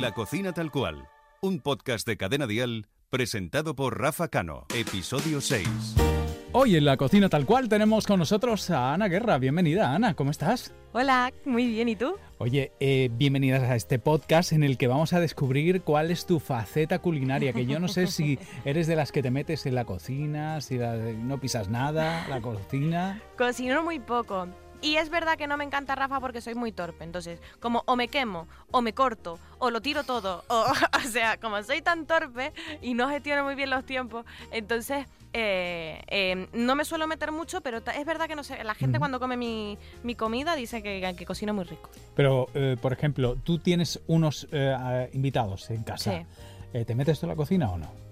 La cocina tal cual, un podcast de Cadena Dial presentado por Rafa Cano, episodio 6. Hoy en la cocina tal cual tenemos con nosotros a Ana Guerra. Bienvenida, Ana, ¿cómo estás? Hola, muy bien, ¿y tú? Oye, eh, bienvenidas a este podcast en el que vamos a descubrir cuál es tu faceta culinaria, que yo no sé si eres de las que te metes en la cocina, si la- no pisas nada, la cocina. Cocino muy poco. Y es verdad que no me encanta Rafa porque soy muy torpe. Entonces, como o me quemo, o me corto, o lo tiro todo. O, o sea, como soy tan torpe y no gestiono muy bien los tiempos, entonces eh, eh, no me suelo meter mucho, pero es verdad que no sé. La gente cuando come mi, mi comida dice que, que cocino muy rico. Pero, eh, por ejemplo, tú tienes unos eh, invitados en casa. Sí. ¿Te metes tú en la cocina o no?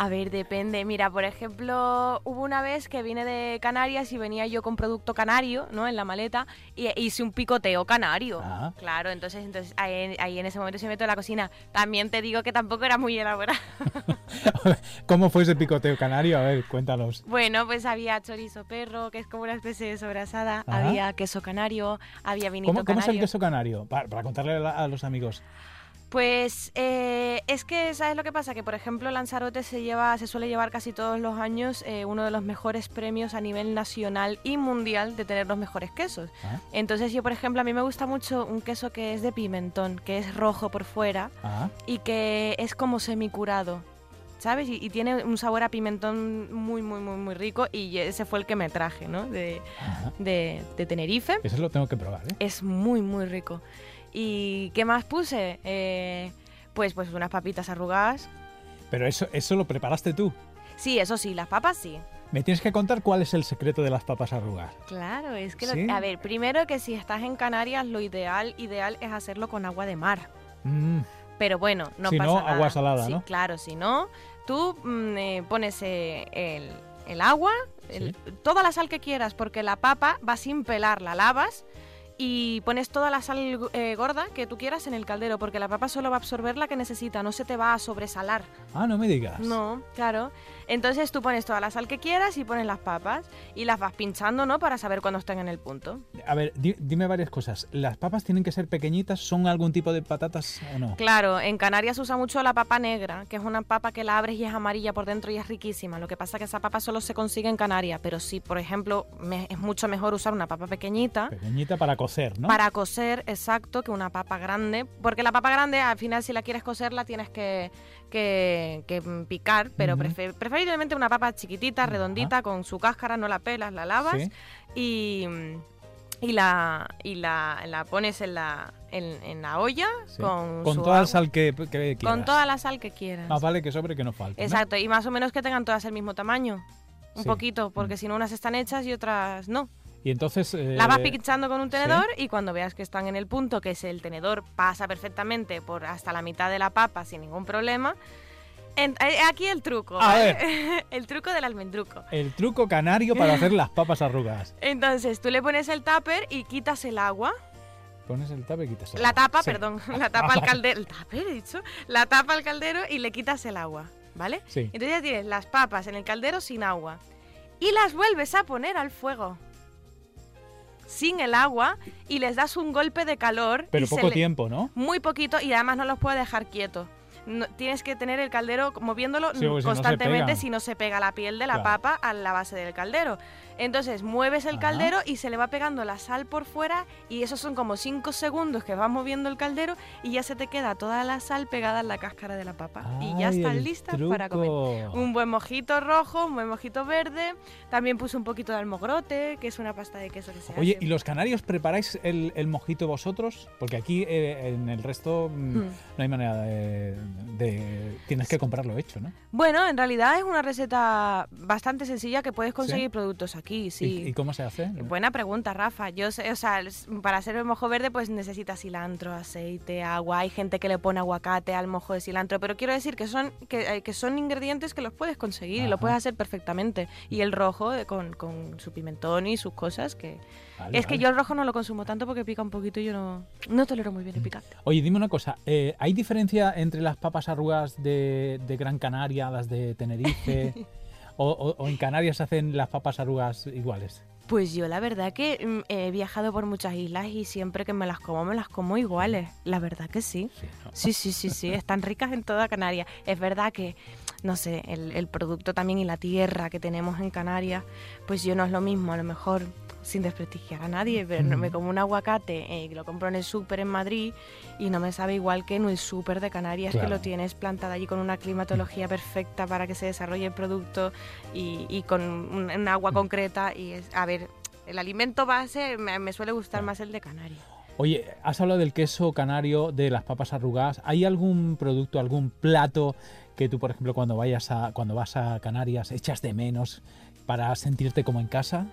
A ver, depende. Mira, por ejemplo, hubo una vez que vine de Canarias y venía yo con producto canario, ¿no? En la maleta y e hice un picoteo canario. Ah. Claro, entonces, entonces ahí, ahí en ese momento se meto en la cocina. También te digo que tampoco era muy elaborado. ¿Cómo fue ese picoteo canario? A ver, cuéntanos. bueno, pues había chorizo perro, que es como una especie de sobrasada. Ajá. Había queso canario, había vinito ¿Cómo, cómo es el canario. queso canario? Para, para contarle a los amigos. Pues eh, es que, ¿sabes lo que pasa? Que, por ejemplo, Lanzarote se lleva, se suele llevar casi todos los años eh, uno de los mejores premios a nivel nacional y mundial de tener los mejores quesos. Ah, Entonces yo, por ejemplo, a mí me gusta mucho un queso que es de pimentón, que es rojo por fuera ah. y que es como semicurado. ¿Sabes? Y, y tiene un sabor a pimentón muy, muy, muy, muy rico y ese fue el que me traje, ¿no? De, de, de Tenerife. Eso lo tengo que probar, ¿eh? Es muy, muy rico. ¿Y qué más puse? Eh, pues, pues unas papitas arrugadas. Pero eso, eso lo preparaste tú. Sí, eso sí, las papas sí. Me tienes que contar cuál es el secreto de las papas arrugadas. Claro, es que... lo- ¿Sí? a ver, primero que si estás en Canarias, lo ideal, ideal es hacerlo con agua de mar. Mm, Pero bueno, no Si pasa no, nada. agua salada, Sí, ¿no? claro, si no, tú mm, eh, pones eh, el, el agua, el- toda la sal que quieras, porque la papa va sin pelar, la lavas y pones toda la sal eh, gorda que tú quieras en el caldero, porque la papa solo va a absorber la que necesita, no se te va a sobresalar. Ah, no me digas. No, claro. Entonces tú pones toda la sal que quieras y pones las papas y las vas pinchando, ¿no? Para saber cuándo están en el punto. A ver, di- dime varias cosas. ¿Las papas tienen que ser pequeñitas? ¿Son algún tipo de patatas o no? Claro, en Canarias usa mucho la papa negra, que es una papa que la abres y es amarilla por dentro y es riquísima. Lo que pasa es que esa papa solo se consigue en Canarias, pero sí, por ejemplo, me- es mucho mejor usar una papa pequeñita Pequeñita para cocer, ¿no? para cocer, exacto, que una papa grande. Porque la papa grande, al final, si la quieres cocer, la tienes que, que- que, picar, pero Ujú. prefe- preferiblemente una papa chiquitita, redondita, con su cáscara, no la pelas, la lavas Sí. y, y, la, y la, la pones en la, en, en la olla Sí. con, Con toda la sal que, que quieras. Con toda la sal que quieras. Más vale que sobre que no falte. ¿no? Exacto, y más o menos que tengan todas el mismo tamaño. Un Sí. poquito, porque Mm. si no unas están hechas y otras no. Y entonces... eh, La vas pinchando con un sí. tenedor y cuando veas que están en el punto, que es el tenedor pasa perfectamente por hasta la mitad de la papa sin ningún problema. en- eh, aquí el truco. A ¿vale? el truco del almendruco. El truco canario para hacer las papas arrugadas. Entonces tú le pones el tupper y quitas el agua. Pones el tapa y quitas el La agua. tapa, Sí. perdón, la tapa al caldero. El tupper, he dicho. La tapa al caldero y le quitas el agua, ¿vale? Sí. Entonces ya tienes las papas en el caldero sin agua. Y las vuelves a poner al fuego. Sin el agua y les das un golpe de calor. Pero poco le- tiempo, ¿no? Muy poquito y además no los puedes dejar quietos. No- tienes que tener el caldero moviéndolo Sí, constantemente si no se pega la piel de la Claro. papa a la base del caldero. Entonces mueves el Ajá. caldero y se le va pegando la sal por fuera y esos son como 5 segundos que vas moviendo el caldero y ya se te queda toda la sal pegada en la cáscara de la papa. y ya están listas para comer. Un buen mojito rojo, un buen mojito verde. También puse un poquito de almogrote, que es una pasta de queso que se Oye, hace. ¿y los canarios preparáis el, el mojito vosotros? Porque aquí eh, en el resto mm, Mm. no hay manera de, de- Tienes que comprarlo hecho, ¿no? Bueno, en realidad es una receta bastante sencilla que puedes conseguir ¿Sí? productos aquí, ¿Y- sí. ¿Y, cómo se hace? Buena pregunta, Rafa. Yo sé, o sea, para hacer el mojo verde pues necesitas cilantro, aceite, agua. Hay gente que le pone aguacate al mojo de cilantro, pero quiero decir que son que, eh, que son ingredientes que los puedes conseguir y lo puedes hacer perfectamente. Y el rojo eh, con, con su pimentón y sus cosas que Vale, es que yo el rojo no lo consumo tanto porque pica un poquito y yo no no tolero muy bien el picante. Oye, dime una cosa. eh, ¿Hay diferencia entre las papas arrugas de, de Gran Canaria, las de Tenerife? o, o- o en Canarias hacen las papas arrugas iguales? Pues yo la verdad que mm, he viajado por muchas islas y siempre que me las como, me las como iguales. La verdad que sí. Sí, ¿no? Sí, sí, sí, sí, están ricas en toda Canarias. Es verdad que, no sé, el, el producto también y la tierra que tenemos en Canarias, pues yo no es lo mismo, a lo mejor sin desprestigiar a nadie, pero me como un aguacate eh, que lo compro en el súper en Madrid y no me sabe igual que en el súper de Canarias que lo tienes plantado allí con una climatología perfecta para que se desarrolle el producto y, y con un, un agua concreta y es, a ver, el alimento base me, me suele gustar más el de Canarias. Oye, has hablado del queso canario, de las papas arrugadas. ¿Hay algún producto, algún plato que tú, por ejemplo, cuando vayas a, cuando vas a Canarias, echas de menos para sentirte como en casa?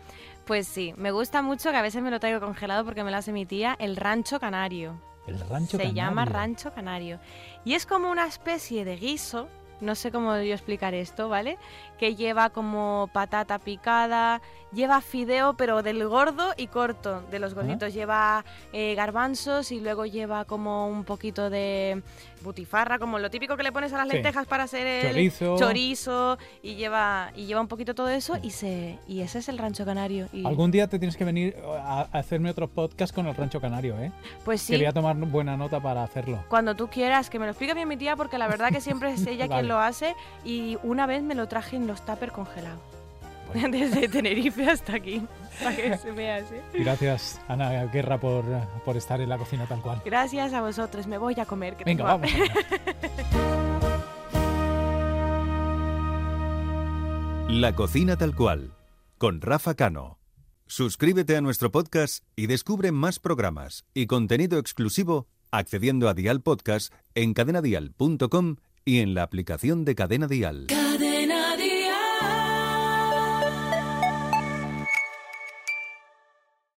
Pues sí, me gusta mucho que a veces me lo traigo congelado porque me lo hace mi tía, el rancho canario. El rancho Se canario. llama rancho canario. Y es como una especie de guiso, no sé cómo yo explicar esto, ¿vale? Que lleva como patata picada, lleva fideo pero del gordo y corto, de los gorditos. Lleva eh, garbanzos y luego lleva como un poquito de butifarra, como lo típico que le pones a las Sí. lentejas para hacer el Chorizo. chorizo y lleva y lleva un poquito todo eso y se y ese es el rancho canario. Y, Algún día te tienes que venir a, a hacerme otro podcast con el rancho canario, ¿eh? pues Que sí. voy a tomar buena nota para hacerlo. Cuando tú quieras, que me lo explique bien mi tía, porque la verdad que siempre es ella Vale. quien lo hace. Y una vez me lo traje en los tupper congelados. Desde Tenerife hasta aquí, para que se vea así. Gracias, Ana Guerra, por, por estar en la cocina tal cual. Gracias a vosotros, me voy a comer. Que Venga, vamos. La cocina tal cual, con Rafa Cano. Suscríbete a nuestro podcast y descubre más programas y contenido exclusivo accediendo a Dial Podcast en cadenadial.com y en la aplicación de Cadena Dial. Cadena